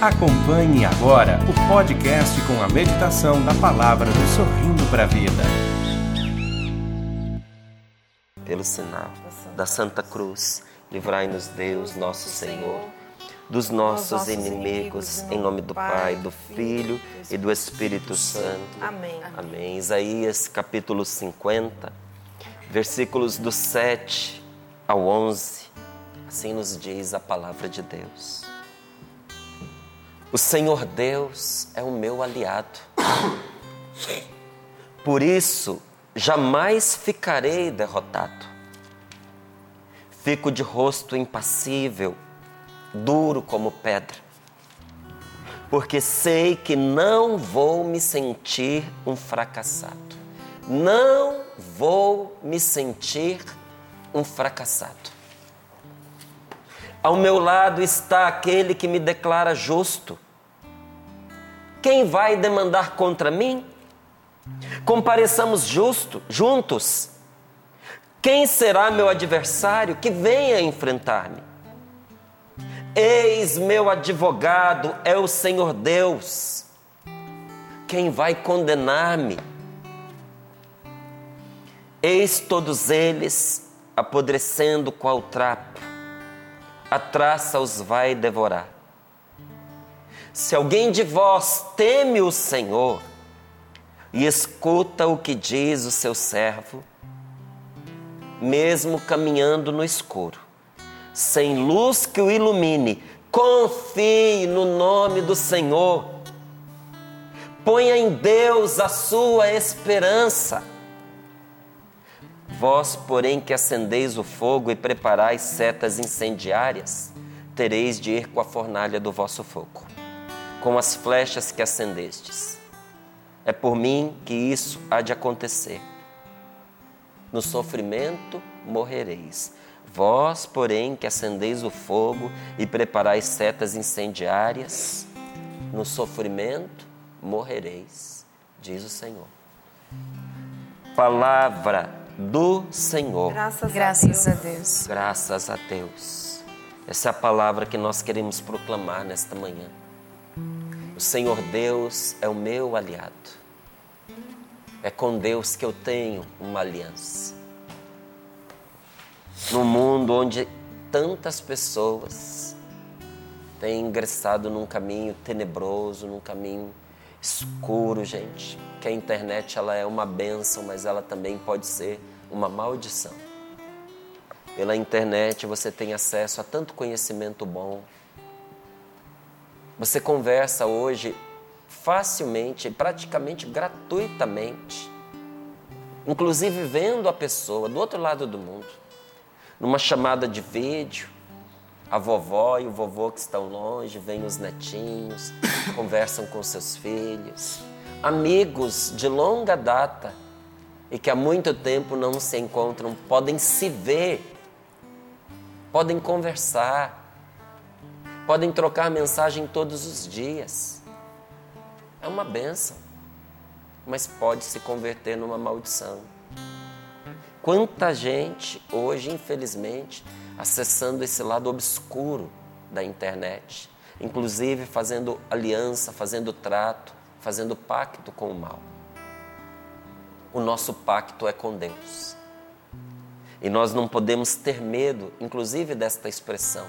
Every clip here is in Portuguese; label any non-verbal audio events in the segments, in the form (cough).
Acompanhe agora o podcast com a meditação da palavra do Sorrindo para a Vida. Pelo sinal da Santa Cruz, livrai-nos Deus, nosso Senhor, dos nossos inimigos, em nome do Pai, do Filho e do Espírito Santo. Amém. Amém. Isaías capítulo 50, versículos do 7 ao 11. Assim nos diz a palavra de Deus. O Senhor Deus é o meu aliado. Por isso, jamais ficarei derrotado. Fico de rosto impassível, duro como pedra, porque sei que não vou me sentir um fracassado. Não vou me sentir um fracassado. Ao meu lado está aquele que me declara justo. Quem vai demandar contra mim? Compareçamos justo, juntos. Quem será meu adversário que venha enfrentar-me? Eis meu advogado é o Senhor Deus. Quem vai condenar-me? Eis todos eles apodrecendo qual trapo a traça os vai devorar. Se alguém de vós teme o Senhor e escuta o que diz o seu servo, mesmo caminhando no escuro, sem luz que o ilumine, confie no nome do Senhor. Ponha em Deus a sua esperança Vós, porém, que acendeis o fogo e preparais setas incendiárias, tereis de ir com a fornalha do vosso fogo, com as flechas que acendestes. É por mim que isso há de acontecer. No sofrimento morrereis. Vós, porém, que acendeis o fogo e preparais setas incendiárias, no sofrimento morrereis, diz o Senhor. Palavra do Senhor. Graças, Graças a a Deus. Deus. Graças a Deus. Essa é a palavra que nós queremos proclamar nesta manhã. O Senhor Deus é o meu aliado. É com Deus que eu tenho uma aliança. No mundo onde tantas pessoas têm ingressado num caminho tenebroso, num caminho escuro, gente, que a internet ela é uma bênção, mas ela também pode ser uma maldição. Pela internet você tem acesso a tanto conhecimento bom. Você conversa hoje facilmente, praticamente gratuitamente, inclusive vendo a pessoa do outro lado do mundo, numa chamada de vídeo, a vovó e o vovô que estão longe, vêm os netinhos, (coughs) conversam com seus filhos, amigos de longa data e que há muito tempo não se encontram, podem se ver, podem conversar, podem trocar mensagem todos os dias. É uma benção, mas pode se converter numa maldição. Quanta gente hoje, infelizmente, acessando esse lado obscuro da internet, inclusive fazendo aliança, fazendo trato, fazendo pacto com o mal. O nosso pacto é com Deus. E nós não podemos ter medo, inclusive, desta expressão.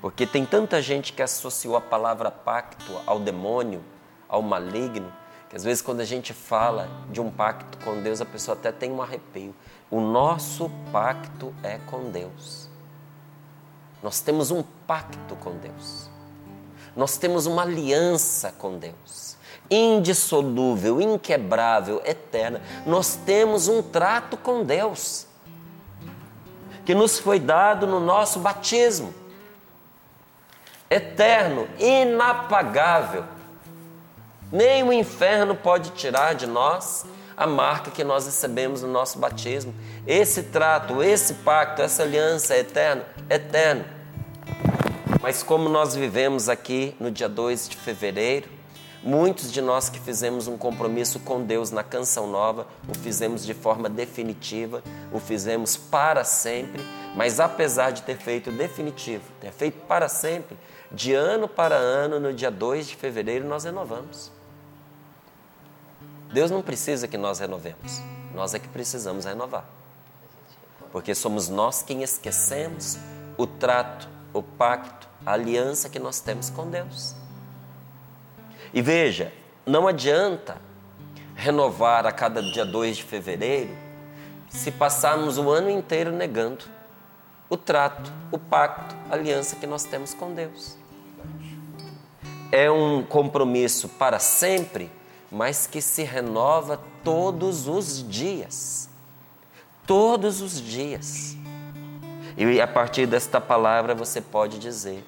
Porque tem tanta gente que associou a palavra pacto ao demônio, ao maligno, que às vezes quando a gente fala de um pacto com Deus, a pessoa até tem um arrepio. O nosso pacto é com Deus. Nós temos um pacto com Deus. Nós temos uma aliança com Deus. Indissolúvel, inquebrável, eterna. Nós temos um trato com Deus. Que nos foi dado no nosso batismo. Eterno, inapagável. Nem o inferno pode tirar de nós a marca que nós recebemos no nosso batismo. Esse trato, esse pacto, essa aliança é eterno, eterno. Mas como nós vivemos aqui no dia 2 de fevereiro, muitos de nós que fizemos um compromisso com Deus na canção nova, o fizemos de forma definitiva, o fizemos para sempre, Mas apesar de ter feito definitivo, ter feito para sempre, de ano para ano, no dia 2 de fevereiro, nós renovamos. Deus não precisa que nós renovemos, nós é que precisamos renovar. Porque somos nós quem esquecemos o trato, o pacto, a aliança que nós temos com Deus. E veja, não adianta renovar a cada dia 2 de fevereiro se passarmos o ano inteiro negando o trato, o pacto, a aliança que nós temos com Deus. É um compromisso para sempre, mas que se renova todos os dias. Todos os dias. E a partir desta palavra você pode dizer: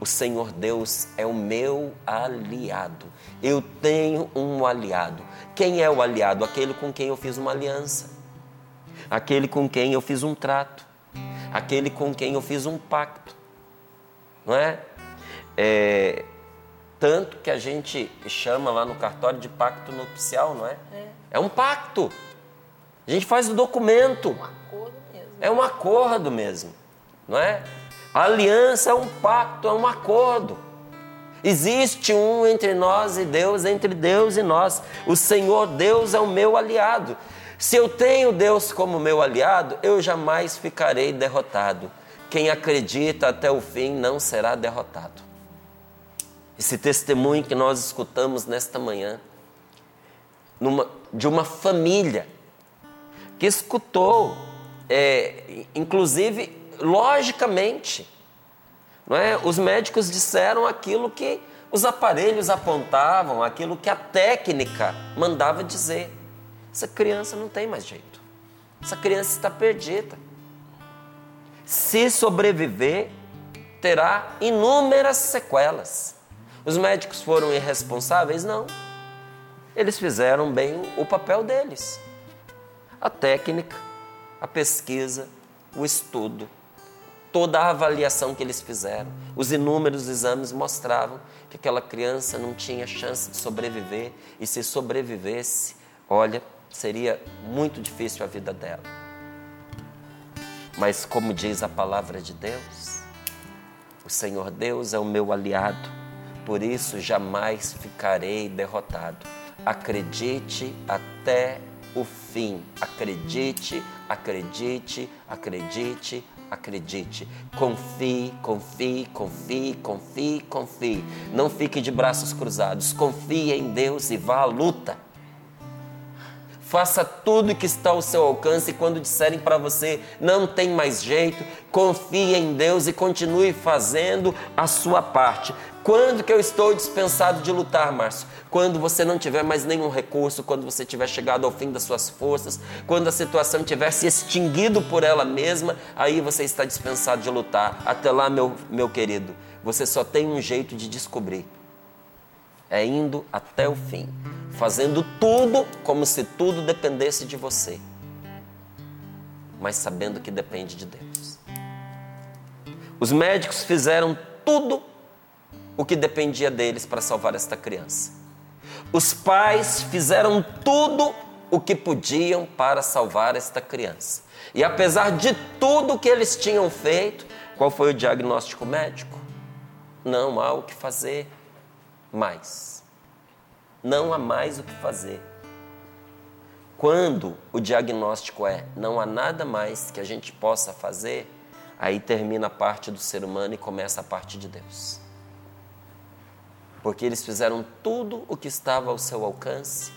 O Senhor Deus é o meu aliado. Eu tenho um aliado. Quem é o aliado? Aquele com quem eu fiz uma aliança. Aquele com quem eu fiz um trato aquele com quem eu fiz um pacto, não é? é tanto que a gente chama lá no cartório de pacto nupcial, não é? É, é um pacto. A gente faz o documento. Um acordo mesmo. É um acordo mesmo, não é? A aliança é um pacto, é um acordo. Existe um entre nós e Deus, entre Deus e nós. O Senhor Deus é o meu aliado. Se eu tenho Deus como meu aliado, eu jamais ficarei derrotado. Quem acredita até o fim não será derrotado. Esse testemunho que nós escutamos nesta manhã, numa, de uma família que escutou, é, inclusive, logicamente, não é? os médicos disseram aquilo que os aparelhos apontavam, aquilo que a técnica mandava dizer. Essa criança não tem mais jeito. Essa criança está perdida. Se sobreviver, terá inúmeras sequelas. Os médicos foram irresponsáveis? Não. Eles fizeram bem o papel deles. A técnica, a pesquisa, o estudo, toda a avaliação que eles fizeram, os inúmeros exames mostravam que aquela criança não tinha chance de sobreviver e se sobrevivesse, olha, seria muito difícil a vida dela. Mas, como diz a palavra de Deus, o Senhor Deus é o meu aliado, por isso jamais ficarei derrotado. Acredite até o fim. Acredite, acredite, acredite, acredite. Confie, confie, confie, confie, confie. Não fique de braços cruzados. Confie em Deus e vá à luta. Faça tudo que está ao seu alcance e quando disserem para você não tem mais jeito, confie em Deus e continue fazendo a sua parte. Quando que eu estou dispensado de lutar, Márcio? Quando você não tiver mais nenhum recurso, quando você tiver chegado ao fim das suas forças, quando a situação tiver se extinguido por ela mesma, aí você está dispensado de lutar. Até lá, meu, meu querido, você só tem um jeito de descobrir. É indo até o fim fazendo tudo como se tudo dependesse de você, mas sabendo que depende de Deus. Os médicos fizeram tudo o que dependia deles para salvar esta criança. Os pais fizeram tudo o que podiam para salvar esta criança. E apesar de tudo que eles tinham feito, qual foi o diagnóstico médico? Não há o que fazer mais não há mais o que fazer. Quando o diagnóstico é não há nada mais que a gente possa fazer, aí termina a parte do ser humano e começa a parte de Deus. Porque eles fizeram tudo o que estava ao seu alcance,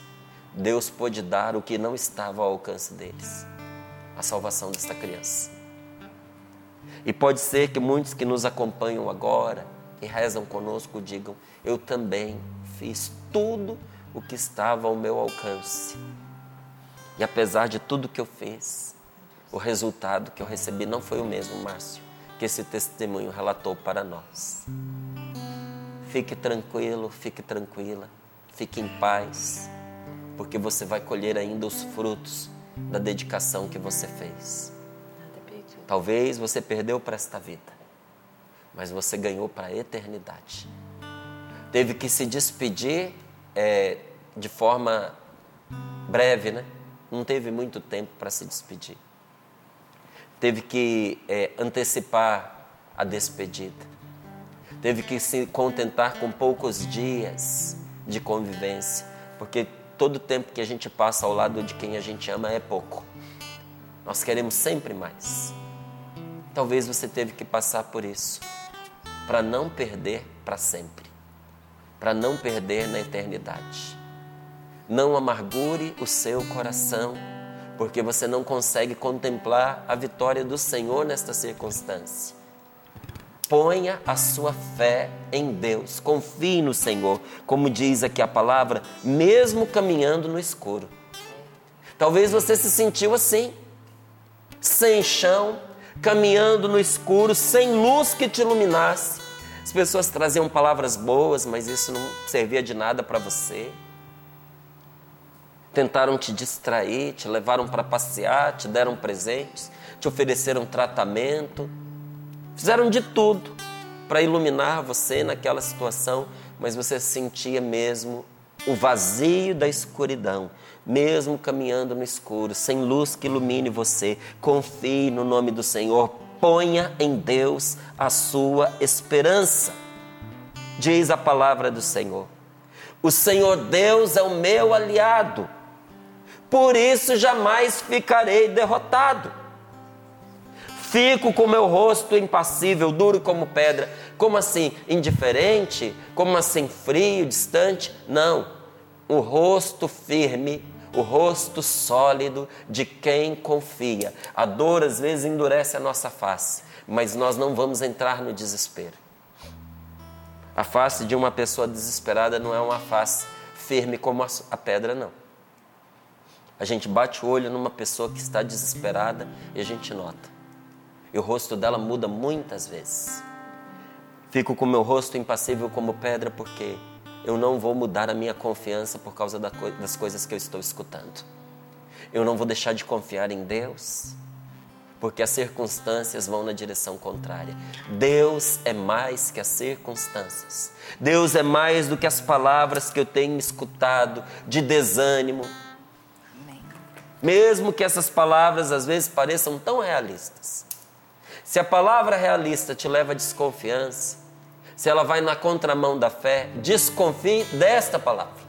Deus pôde dar o que não estava ao alcance deles a salvação desta criança. E pode ser que muitos que nos acompanham agora e rezam conosco digam: Eu também fiz tudo o que estava ao meu alcance. E apesar de tudo que eu fiz, o resultado que eu recebi não foi o mesmo, Márcio, que esse testemunho relatou para nós. Fique tranquilo, fique tranquila, fique em paz, porque você vai colher ainda os frutos da dedicação que você fez. Talvez você perdeu para esta vida, mas você ganhou para a eternidade teve que se despedir é, de forma breve, né? Não teve muito tempo para se despedir. teve que é, antecipar a despedida, teve que se contentar com poucos dias de convivência, porque todo tempo que a gente passa ao lado de quem a gente ama é pouco. Nós queremos sempre mais. Talvez você teve que passar por isso para não perder para sempre, para não perder na eternidade. Não amargure o seu coração, porque você não consegue contemplar a vitória do Senhor nesta circunstância. Ponha a sua fé em Deus, confie no Senhor, como diz aqui a palavra, mesmo caminhando no escuro. Talvez você se sentiu assim, sem chão, caminhando no escuro, sem luz que te iluminasse. As pessoas traziam palavras boas, mas isso não servia de nada para você. Tentaram te distrair, te levaram para passear, te deram presentes, te ofereceram tratamento, fizeram de tudo para iluminar você naquela situação, mas você sentia mesmo o vazio da escuridão, mesmo caminhando no escuro, sem luz que ilumine você. Confie no nome do Senhor, ponha em Deus a sua esperança. Diz a palavra do Senhor. O Senhor Deus é o meu aliado, por isso jamais ficarei derrotado. Fico com meu rosto impassível, duro como pedra. Como assim? Indiferente? Como assim? Frio, distante? Não. O rosto firme, o rosto sólido de quem confia. A dor às vezes endurece a nossa face, mas nós não vamos entrar no desespero. A face de uma pessoa desesperada não é uma face firme como a pedra, não. A gente bate o olho numa pessoa que está desesperada e a gente nota. E o rosto dela muda muitas vezes. Fico com meu rosto impassível como pedra porque eu não vou mudar a minha confiança por causa das coisas que eu estou escutando. Eu não vou deixar de confiar em Deus porque as circunstâncias vão na direção contrária. Deus é mais que as circunstâncias. Deus é mais do que as palavras que eu tenho escutado de desânimo. Mesmo que essas palavras às vezes pareçam tão realistas. Se a palavra realista te leva à desconfiança, se ela vai na contramão da fé, desconfie desta palavra.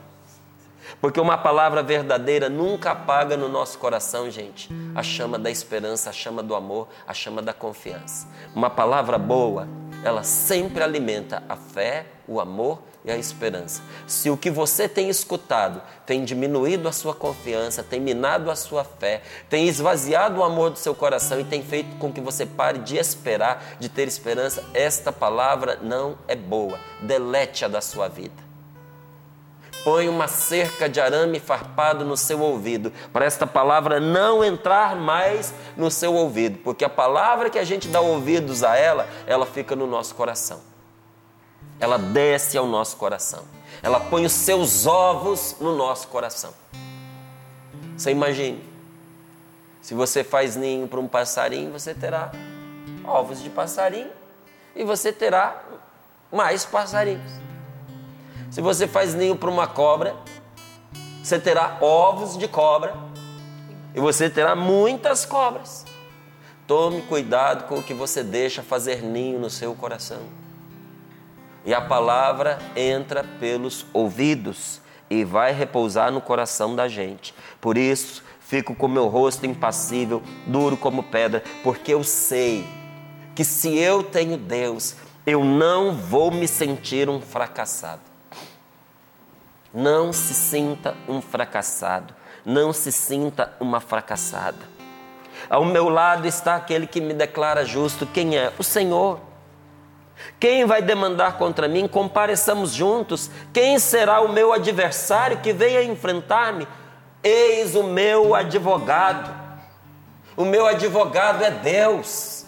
Porque uma palavra verdadeira nunca apaga no nosso coração, gente, a chama da esperança, a chama do amor, a chama da confiança. Uma palavra boa, ela sempre alimenta a fé, o amor e a esperança. Se o que você tem escutado tem diminuído a sua confiança, tem minado a sua fé, tem esvaziado o amor do seu coração e tem feito com que você pare de esperar, de ter esperança, esta palavra não é boa. Delete-a da sua vida. Põe uma cerca de arame farpado no seu ouvido, para esta palavra não entrar mais no seu ouvido, porque a palavra que a gente dá ouvidos a ela, ela fica no nosso coração ela desce ao nosso coração. Ela põe os seus ovos no nosso coração. Você imagine, se você faz ninho para um passarinho, você terá ovos de passarinho e você terá mais passarinhos. Se você faz ninho para uma cobra, você terá ovos de cobra e você terá muitas cobras. Tome cuidado com o que você deixa fazer ninho no seu coração. E a palavra entra pelos ouvidos e vai repousar no coração da gente. Por isso, fico com meu rosto impassível, duro como pedra, porque eu sei que se eu tenho Deus, eu não vou me sentir um fracassado. Não se sinta um fracassado, não se sinta uma fracassada. Ao meu lado está aquele que me declara justo, quem é? O Senhor. Quem vai demandar contra mim? Compareçamos juntos. Quem será o meu adversário que venha enfrentar-me? Eis o meu advogado. O meu advogado é Deus.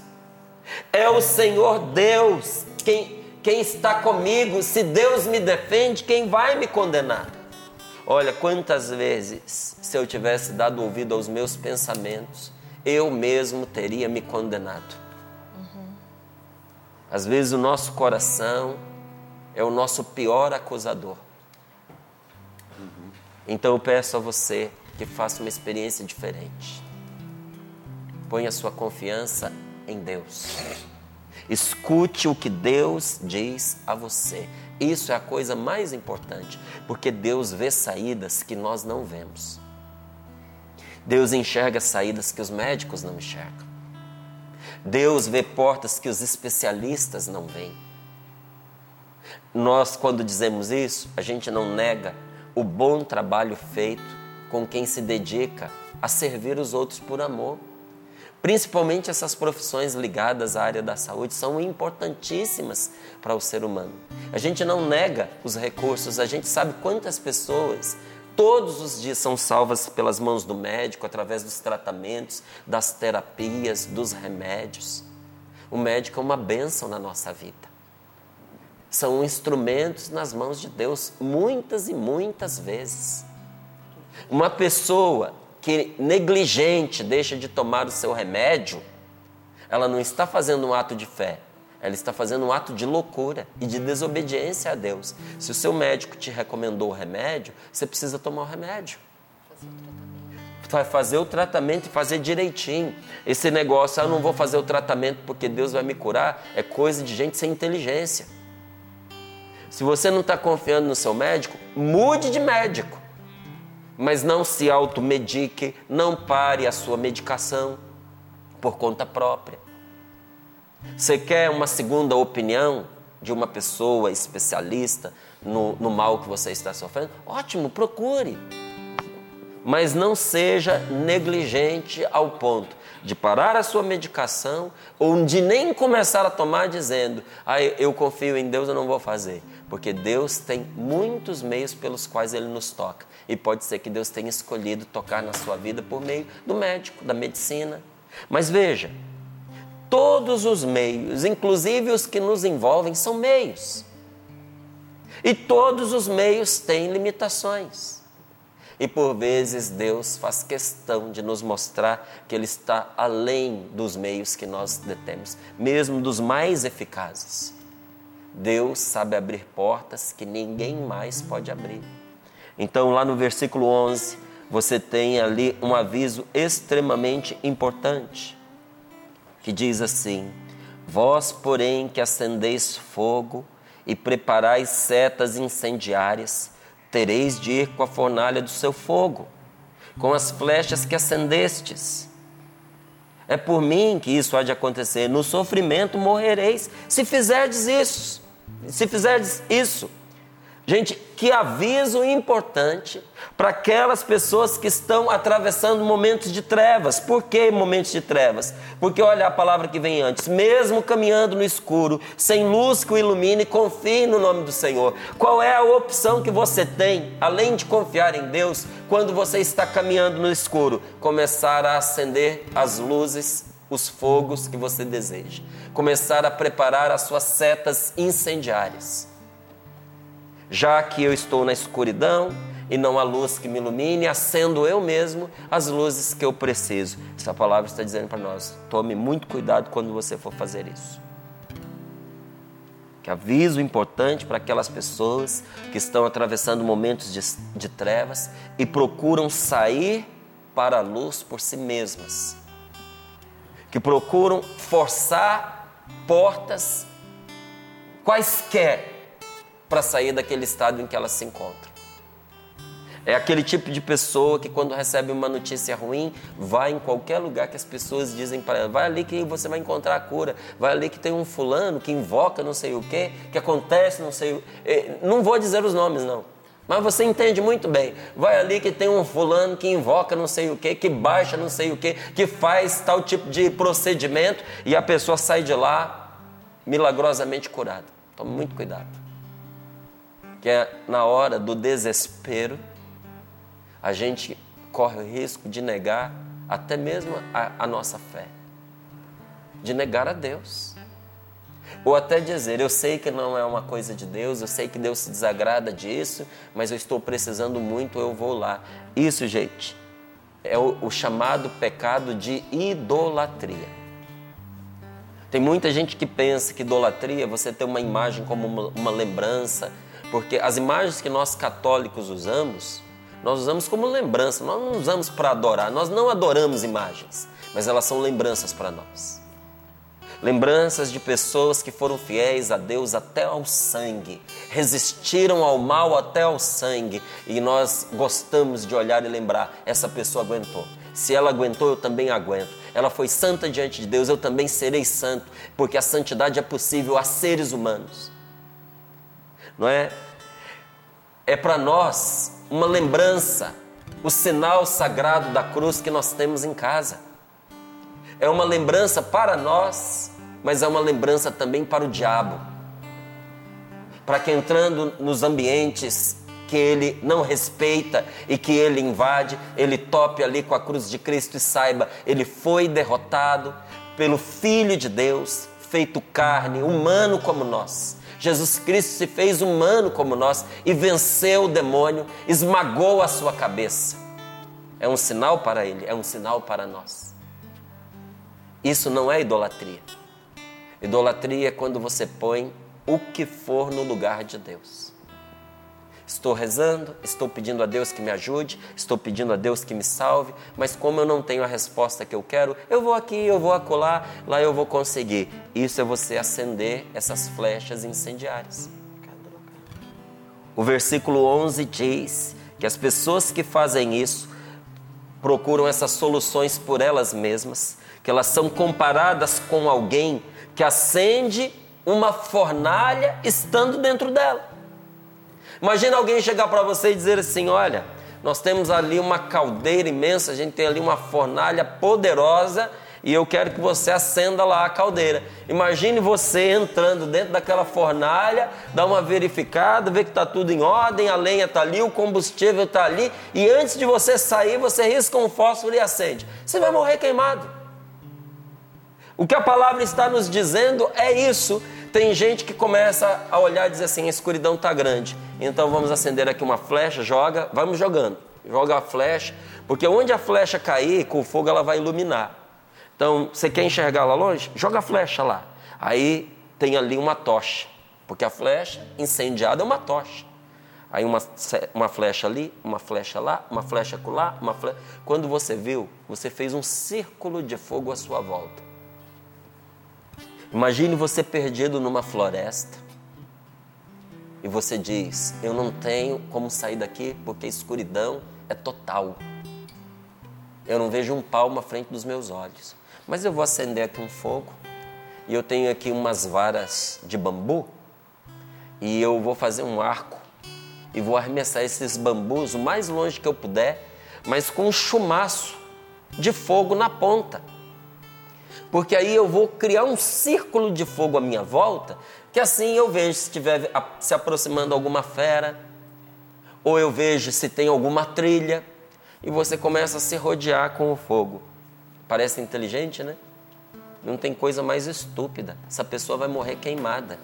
É o Senhor Deus quem, quem está comigo. Se Deus me defende, quem vai me condenar? Olha, quantas vezes, se eu tivesse dado ouvido aos meus pensamentos, eu mesmo teria me condenado. Às vezes o nosso coração é o nosso pior acusador. Então eu peço a você que faça uma experiência diferente. Põe a sua confiança em Deus. Escute o que Deus diz a você. Isso é a coisa mais importante, porque Deus vê saídas que nós não vemos. Deus enxerga saídas que os médicos não enxergam. Deus vê portas que os especialistas não veem. Nós, quando dizemos isso, a gente não nega o bom trabalho feito com quem se dedica a servir os outros por amor. Principalmente essas profissões ligadas à área da saúde são importantíssimas para o ser humano. A gente não nega os recursos, a gente sabe quantas pessoas todos os dias são salvas pelas mãos do médico através dos tratamentos, das terapias, dos remédios. O médico é uma bênção na nossa vida. São instrumentos nas mãos de Deus muitas e muitas vezes. Uma pessoa que negligente deixa de tomar o seu remédio, ela não está fazendo um ato de fé, ela está fazendo um ato de loucura e de desobediência a Deus. Se o seu médico te recomendou o remédio, você precisa tomar o remédio. Vai fazer o tratamento e fazer direitinho. Esse negócio, ah, eu não vou fazer o tratamento porque Deus vai me curar, é coisa de gente sem inteligência. Se você não está confiando no seu médico, mude de médico mas não se automedique, não pare a sua medicação por conta própria. Você quer uma segunda opinião de uma pessoa especialista no, no mal que você está sofrendo? Ótimo, procure. Mas não seja negligente ao ponto de parar a sua medicação ou de nem começar a tomar dizendo: ah, eu confio em Deus, eu não vou fazer. Porque Deus tem muitos meios pelos quais Ele nos toca. E pode ser que Deus tenha escolhido tocar na sua vida por meio do médico, da medicina. Mas veja, todos os meios, inclusive os que nos envolvem, são meios. E todos os meios têm limitações. E por vezes Deus faz questão de nos mostrar que Ele está além dos meios que nós detemos, mesmo dos mais eficazes. Deus sabe abrir portas que ninguém mais pode abrir. Então, lá no versículo 11, você tem ali um aviso extremamente importante, que diz assim: Vós, porém, que acendeis fogo e preparais setas incendiárias, tereis de ir com a fornalha do seu fogo, com as flechas que acendestes. É por mim que isso há de acontecer. No sofrimento morrereis, se fizerdes isso. Se fizerdes isso. Gente, que aviso importante para aquelas pessoas que estão atravessando momentos de trevas. Por que momentos de trevas? Porque olha a palavra que vem antes. Mesmo caminhando no escuro, sem luz que o ilumine, confie no nome do Senhor. Qual é a opção que você tem, além de confiar em Deus, quando você está caminhando no escuro? Começar a acender as luzes, os fogos que você deseja. Começar a preparar as suas setas incendiárias já que eu estou na escuridão e não há luz que me ilumine, acendo eu mesmo as luzes que eu preciso. Essa palavra está dizendo para nós: tome muito cuidado quando você for fazer isso. Que aviso importante para aquelas pessoas que estão atravessando momentos de, de trevas e procuram sair para a luz por si mesmas. Que procuram forçar portas quaisquer para sair daquele estado em que ela se encontra. É aquele tipo de pessoa que, quando recebe uma notícia ruim, vai em qualquer lugar que as pessoas dizem para ela: vai ali que você vai encontrar a cura, vai ali que tem um fulano que invoca não sei o que, que acontece não sei o. Eh, não vou dizer os nomes, não. Mas você entende muito bem. Vai ali que tem um fulano que invoca não sei o que, que baixa não sei o que, que faz tal tipo de procedimento e a pessoa sai de lá milagrosamente curada. Tome muito cuidado que é na hora do desespero, a gente corre o risco de negar até mesmo a, a nossa fé, de negar a Deus. Ou até dizer, eu sei que não é uma coisa de Deus, eu sei que Deus se desagrada disso, mas eu estou precisando muito, eu vou lá. Isso, gente, é o, o chamado pecado de idolatria. Tem muita gente que pensa que idolatria é você ter uma imagem como uma, uma lembrança, porque as imagens que nós católicos usamos Nós usamos como lembrança, nós não usamos para adorar, nós não adoramos imagens, mas elas são lembranças para nós. Lembranças de pessoas que foram fiéis a Deus até ao sangue, resistiram ao mal até ao sangue, e nós gostamos de olhar e lembrar: essa pessoa aguentou. Se ela aguentou, eu também aguento. Ela foi santa diante de Deus, eu também serei santo, porque a santidade é possível a seres humanos. Não é? É para nós uma lembrança, o sinal sagrado da cruz que nós temos em casa. É uma lembrança para nós mas é uma lembrança também para o diabo. Para que entrando nos ambientes que ele não respeita e que ele invade, ele tope ali com a cruz de Cristo e saiba, ele foi derrotado pelo Filho de Deus, feito carne, humano como nós. Jesus Cristo se fez humano como nós e venceu o demônio, esmagou a sua cabeça. É um sinal para ele, é um sinal para nós. Isso não é idolatria. Idolatria é quando você põe o que for no lugar de Deus. Estou rezando, estou pedindo a Deus que me ajude, estou pedindo a Deus que me salve, mas como eu não tenho a resposta que eu quero, eu vou aqui, eu vou acolá, lá eu vou conseguir. Isso é você acender essas flechas incendiárias. O versículo 11 diz que as pessoas que fazem isso procuram essas soluções por elas mesmas, que elas são comparadas com alguém que acende uma fornalha estando dentro dela. Imagina alguém chegar para você e dizer assim: Olha, nós temos ali uma caldeira imensa, a gente tem ali uma fornalha poderosa e eu quero que você acenda lá a caldeira. Imagine você entrando dentro daquela fornalha, dá uma verificada, vê que está tudo em ordem, a lenha está ali, o combustível está ali, e antes de você sair, você risca um fósforo e acende. Você vai morrer queimado. O que a palavra está nos dizendo é isso. Tem gente que começa a olhar e dizer assim: a escuridão está grande. Então vamos acender aqui uma flecha, joga, vamos jogando. Joga a flecha, porque onde a flecha cair, com o fogo ela vai iluminar. Então, você quer enxergar lá longe? Joga a flecha lá. Aí tem ali uma tocha, porque a flecha incendiada é uma tocha. Aí uma, uma flecha ali, uma flecha lá, uma flecha lá, uma flecha. Quando você viu, você fez um círculo de fogo à sua volta. Imagine você perdido numa floresta e você diz: Eu não tenho como sair daqui porque a escuridão é total. Eu não vejo um palmo à frente dos meus olhos. Mas eu vou acender aqui um fogo e eu tenho aqui umas varas de bambu e eu vou fazer um arco e vou arremessar esses bambus o mais longe que eu puder, mas com um chumaço de fogo na ponta porque aí eu vou criar um círculo de fogo à minha volta, que assim eu vejo se estiver se aproximando alguma fera, ou eu vejo se tem alguma trilha, e você começa a se rodear com o fogo. Parece inteligente, né? Não tem coisa mais estúpida. Essa pessoa vai morrer queimada.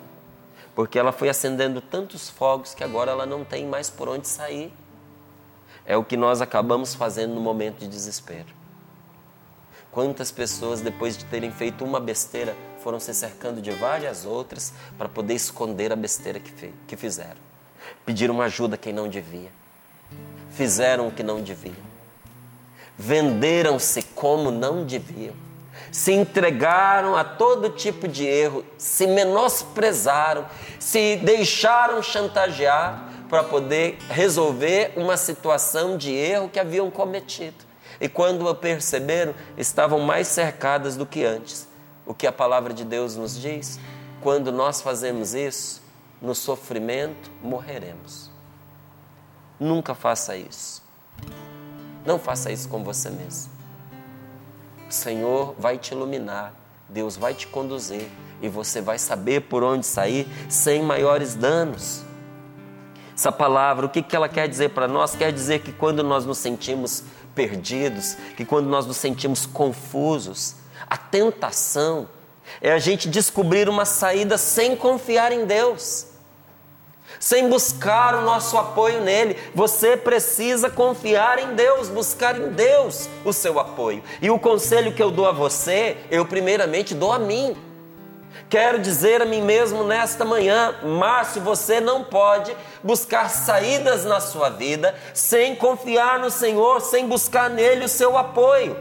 Porque ela foi acendendo tantos fogos que agora ela não tem mais por onde sair. É o que nós acabamos fazendo no momento de desespero. Quantas pessoas, depois de terem feito uma besteira, foram se cercando de várias outras para poder esconder a besteira que, que fizeram. Pediram ajuda a quem não devia. Fizeram o que não deviam. Venderam-se como não deviam. Se entregaram a todo tipo de erro, se menosprezaram, se deixaram chantagear para poder resolver uma situação de erro que haviam cometido e quando a perceberam, estavam mais cercadas do que antes. O que a palavra de Deus nos diz? Quando nós fazemos isso, no sofrimento morreremos. Nunca faça isso. Não faça isso com você mesmo. O Senhor vai te iluminar, Deus vai te conduzir e você vai saber por onde sair sem maiores danos. Essa palavra, o que ela quer dizer para nós? Quer dizer que quando nós nos sentimos perdidos, que quando nós nos sentimos confusos, a tentação é a gente descobrir uma saída sem confiar em Deus, sem buscar o nosso apoio nele. Você precisa confiar em Deus, buscar em Deus o seu apoio. E o conselho que eu dou a você, eu primeiramente dou a mim. Quero dizer a mim mesmo nesta manhã, Márcio, você não pode buscar saídas na sua vida sem confiar no Senhor, sem buscar nele o seu apoio.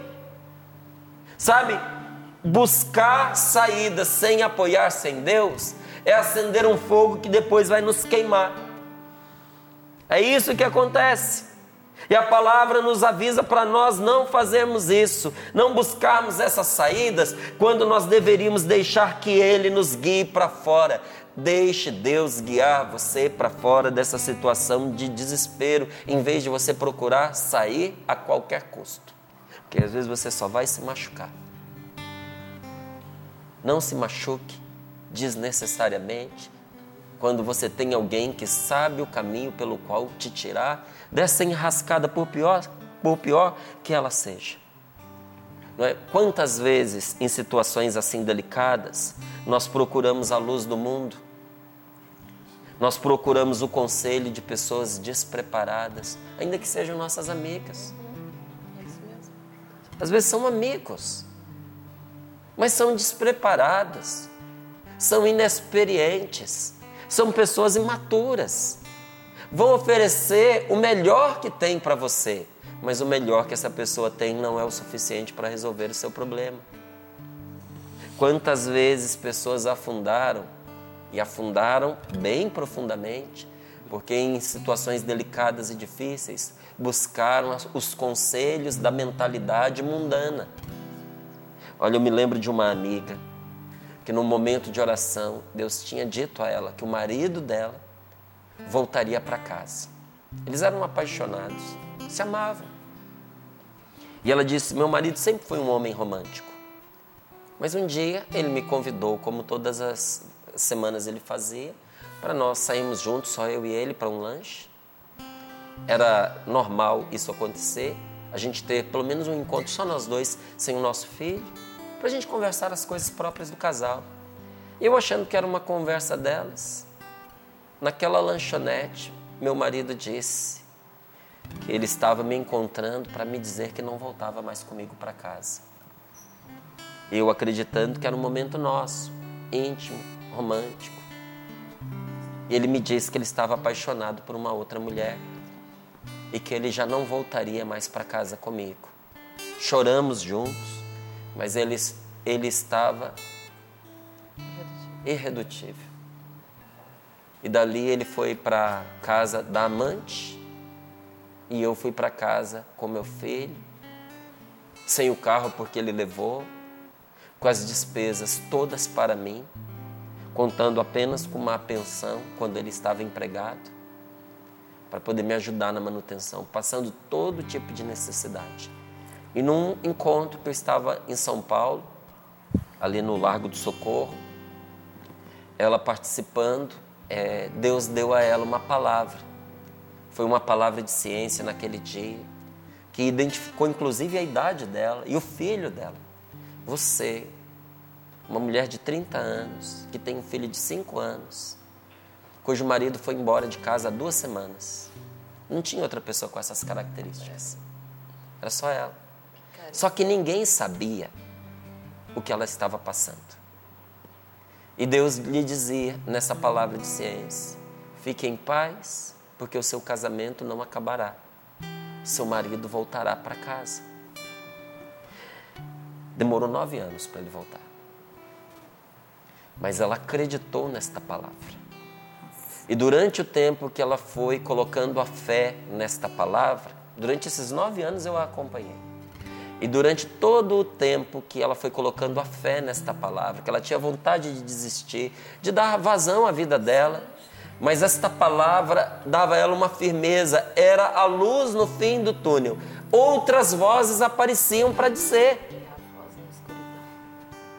Sabe, buscar saídas sem apoiar-se em Deus é acender um fogo que depois vai nos queimar. É isso que acontece. E a palavra nos avisa para nós não fazermos isso, não buscarmos essas saídas quando nós deveríamos deixar que Ele nos guie para fora. Deixe Deus guiar você para fora dessa situação de desespero, em vez de você procurar sair a qualquer custo. Porque às vezes você só vai se machucar. Não se machuque desnecessariamente quando você tem alguém que sabe o caminho pelo qual te tirar dessa enrascada, por pior, por pior que ela seja. É? Quantas vezes, em situações assim delicadas, nós procuramos a luz do mundo, nós procuramos o conselho de pessoas despreparadas, ainda que sejam nossas amigas. Às vezes são amigos, mas são despreparadas, são inexperientes, são pessoas imaturas vão oferecer o melhor que tem para você, mas o melhor que essa pessoa tem não é o suficiente para resolver o seu problema. Quantas vezes pessoas afundaram e afundaram bem profundamente, porque em situações delicadas e difíceis buscaram os conselhos da mentalidade mundana. Olha, eu me lembro de uma amiga que no momento de oração Deus tinha dito a ela que o marido dela voltaria para casa. Eles eram apaixonados, se amavam. E ela disse: Meu marido sempre foi um homem romântico. Mas um dia ele me convidou, como todas as semanas ele fazia, para nós sairmos juntos, só eu e ele, para um lanche. Era normal isso acontecer, a gente ter pelo menos um encontro só nós dois, sem o nosso filho, para a gente conversar as coisas próprias do casal. Eu achando que era uma conversa delas, Naquela lanchonete, meu marido disse que ele estava me encontrando para me dizer que não voltava mais comigo para casa. Eu acreditando que era um momento nosso, íntimo, romântico. Ele me disse que ele estava apaixonado por uma outra mulher e que ele já não voltaria mais para casa comigo. Choramos juntos, mas ele, ele estava irredutível. E dali ele foi para casa da amante e eu fui para casa com meu filho, sem o carro porque ele levou, com as despesas todas para mim, contando apenas com uma pensão quando ele estava empregado, para poder me ajudar na manutenção, passando todo tipo de necessidade. E num encontro que eu estava em São Paulo, ali no Largo do Socorro, ela participando, é, Deus deu a ela uma palavra. Foi uma palavra de ciência naquele dia, que identificou inclusive a idade dela e o filho dela. Você, uma mulher de 30 anos, que tem um filho de 5 anos, cujo marido foi embora de casa há duas semanas. Não tinha outra pessoa com essas características. Era só ela. Só que ninguém sabia o que ela estava passando. E Deus lhe dizia nessa palavra de ciência: fique em paz, porque o seu casamento não acabará. Seu marido voltará para casa. Demorou nove anos para ele voltar. Mas ela acreditou nesta palavra. E durante o tempo que ela foi colocando a fé nesta palavra, durante esses nove anos eu a acompanhei. E durante todo o tempo que ela foi colocando a fé nesta palavra, que ela tinha vontade de desistir, de dar vazão à vida dela, mas esta palavra dava a ela uma firmeza, era a luz no fim do túnel. Outras vozes apareciam para dizer.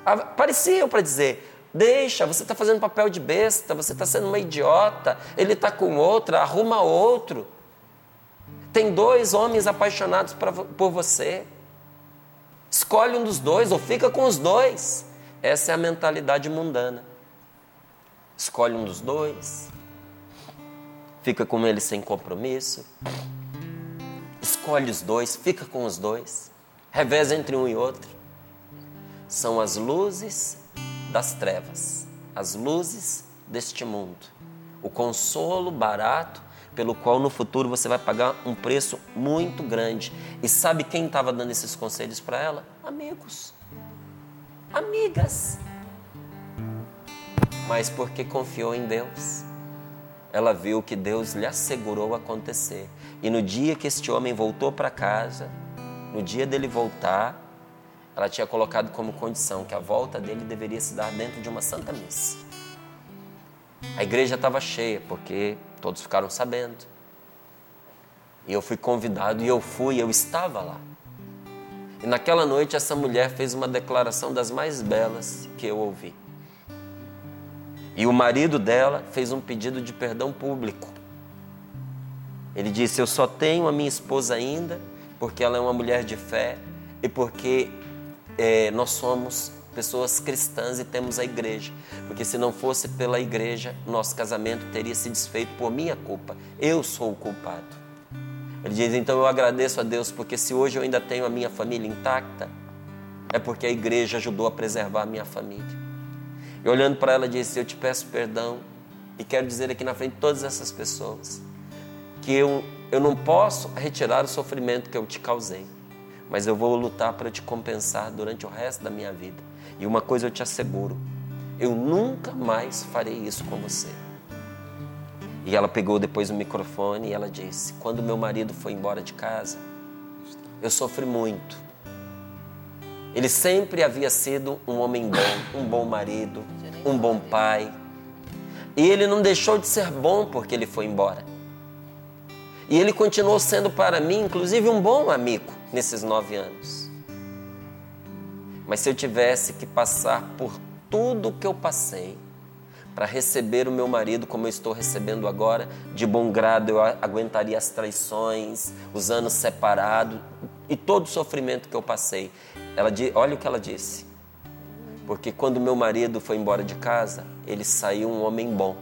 Apareciam para dizer: Deixa, você está fazendo papel de besta, você está sendo uma idiota, ele está com outra, arruma outro. Tem dois homens apaixonados por você. Escolhe um dos dois ou fica com os dois. Essa é a mentalidade mundana. Escolhe um dos dois, fica com ele sem compromisso. Escolhe os dois, fica com os dois. Reveza entre um e outro. São as luzes das trevas, as luzes deste mundo, o consolo barato pelo qual no futuro você vai pagar um preço muito grande. E sabe quem estava dando esses conselhos para ela? Amigos, amigas. Mas porque confiou em Deus, ela viu que Deus lhe assegurou acontecer. E no dia que este homem voltou para casa, no dia dele voltar, ela tinha colocado como condição que a volta dele deveria se dar dentro de uma santa missa. A igreja estava cheia, porque todos ficaram sabendo. E eu fui convidado e eu fui, eu estava lá. E naquela noite essa mulher fez uma declaração das mais belas que eu ouvi. E o marido dela fez um pedido de perdão público. Ele disse: Eu só tenho a minha esposa ainda porque ela é uma mulher de fé e porque é, nós somos pessoas cristãs e temos a igreja. Porque se não fosse pela igreja, nosso casamento teria se desfeito por minha culpa. Eu sou o culpado. Ele diz: Então eu agradeço a Deus porque se hoje eu ainda tenho a minha família intacta, é porque a igreja ajudou a preservar a minha família. E olhando para ela, disse: Eu te peço perdão e quero dizer aqui na frente de todas essas pessoas que eu, eu não posso retirar o sofrimento que eu te causei, mas eu vou lutar para te compensar durante o resto da minha vida. E uma coisa eu te asseguro: eu nunca mais farei isso com você. E ela pegou depois o microfone e ela disse: Quando meu marido foi embora de casa, eu sofri muito ele sempre havia sido um homem bom, um bom marido, um bom pai. E ele não deixou de ser bom porque ele foi embora. E ele continuou sendo para mim, inclusive, um bom amigo nesses nove anos. Mas se eu tivesse que passar por tudo o que eu passei para receber o meu marido como eu estou recebendo agora, de bom grado eu aguentaria as traições, os anos separados e todo o sofrimento que eu passei. Ela, olha o que ela disse. Porque quando meu marido foi embora de casa, ele saiu um homem bom.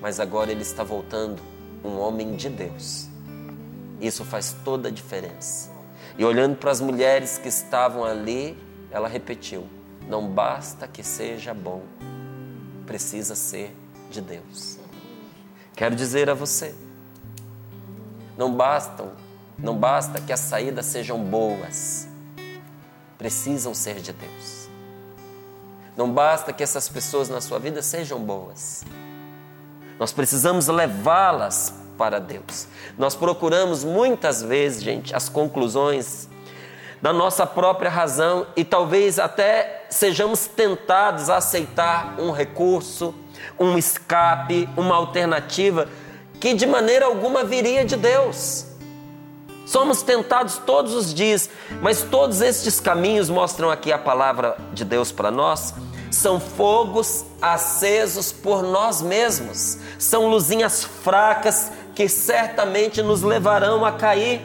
Mas agora ele está voltando um homem de Deus. Isso faz toda a diferença. E olhando para as mulheres que estavam ali, ela repetiu: Não basta que seja bom, precisa ser de Deus. Quero dizer a você: não bastam, não basta que as saídas sejam boas, precisam ser de Deus. Não basta que essas pessoas na sua vida sejam boas. Nós precisamos levá-las para Deus. Nós procuramos muitas vezes, gente, as conclusões da nossa própria razão e talvez até sejamos tentados a aceitar um recurso, um escape, uma alternativa que de maneira alguma viria de Deus. Somos tentados todos os dias, mas todos estes caminhos mostram aqui a palavra de Deus para nós. São fogos acesos por nós mesmos, são luzinhas fracas que certamente nos levarão a cair.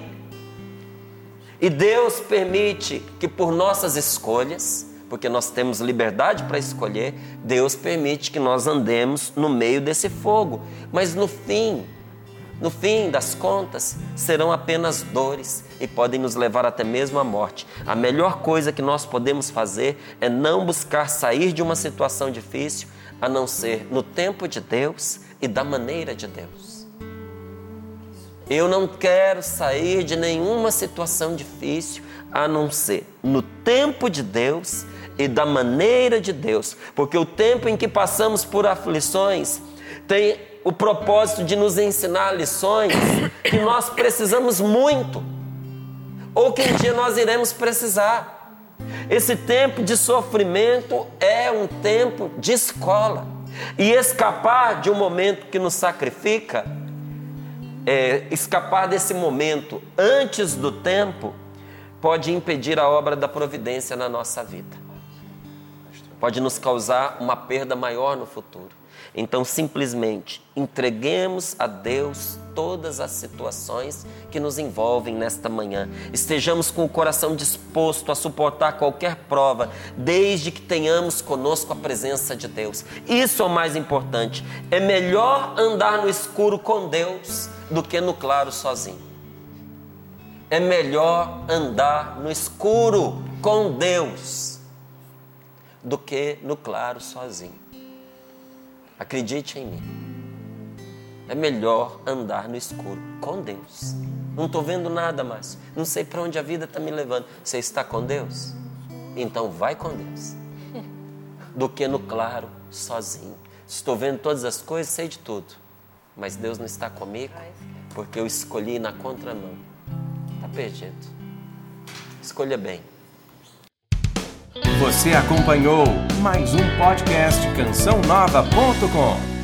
E Deus permite que por nossas escolhas, porque nós temos liberdade para escolher, Deus permite que nós andemos no meio desse fogo. Mas no fim, no fim das contas, serão apenas dores e podem nos levar até mesmo à morte. A melhor coisa que nós podemos fazer é não buscar sair de uma situação difícil, a não ser no tempo de Deus e da maneira de Deus. Eu não quero sair de nenhuma situação difícil, a não ser no tempo de Deus e da maneira de Deus, porque o tempo em que passamos por aflições tem o propósito de nos ensinar lições que nós precisamos muito, ou que um dia nós iremos precisar. Esse tempo de sofrimento é um tempo de escola. E escapar de um momento que nos sacrifica, é, escapar desse momento antes do tempo, pode impedir a obra da providência na nossa vida. Pode nos causar uma perda maior no futuro. Então, simplesmente entreguemos a Deus todas as situações que nos envolvem nesta manhã. Estejamos com o coração disposto a suportar qualquer prova, desde que tenhamos conosco a presença de Deus. Isso é o mais importante. É melhor andar no escuro com Deus do que no claro sozinho. É melhor andar no escuro com Deus do que no claro sozinho. Acredite em mim. É melhor andar no escuro com Deus. Não estou vendo nada mais. Não sei para onde a vida está me levando. Você está com Deus? Então vai com Deus. Do que no claro sozinho. Estou vendo todas as coisas, sei de tudo. Mas Deus não está comigo porque eu escolhi na contramão. Está perdido. Escolha bem. Você acompanhou mais um podcast cançãonova.com.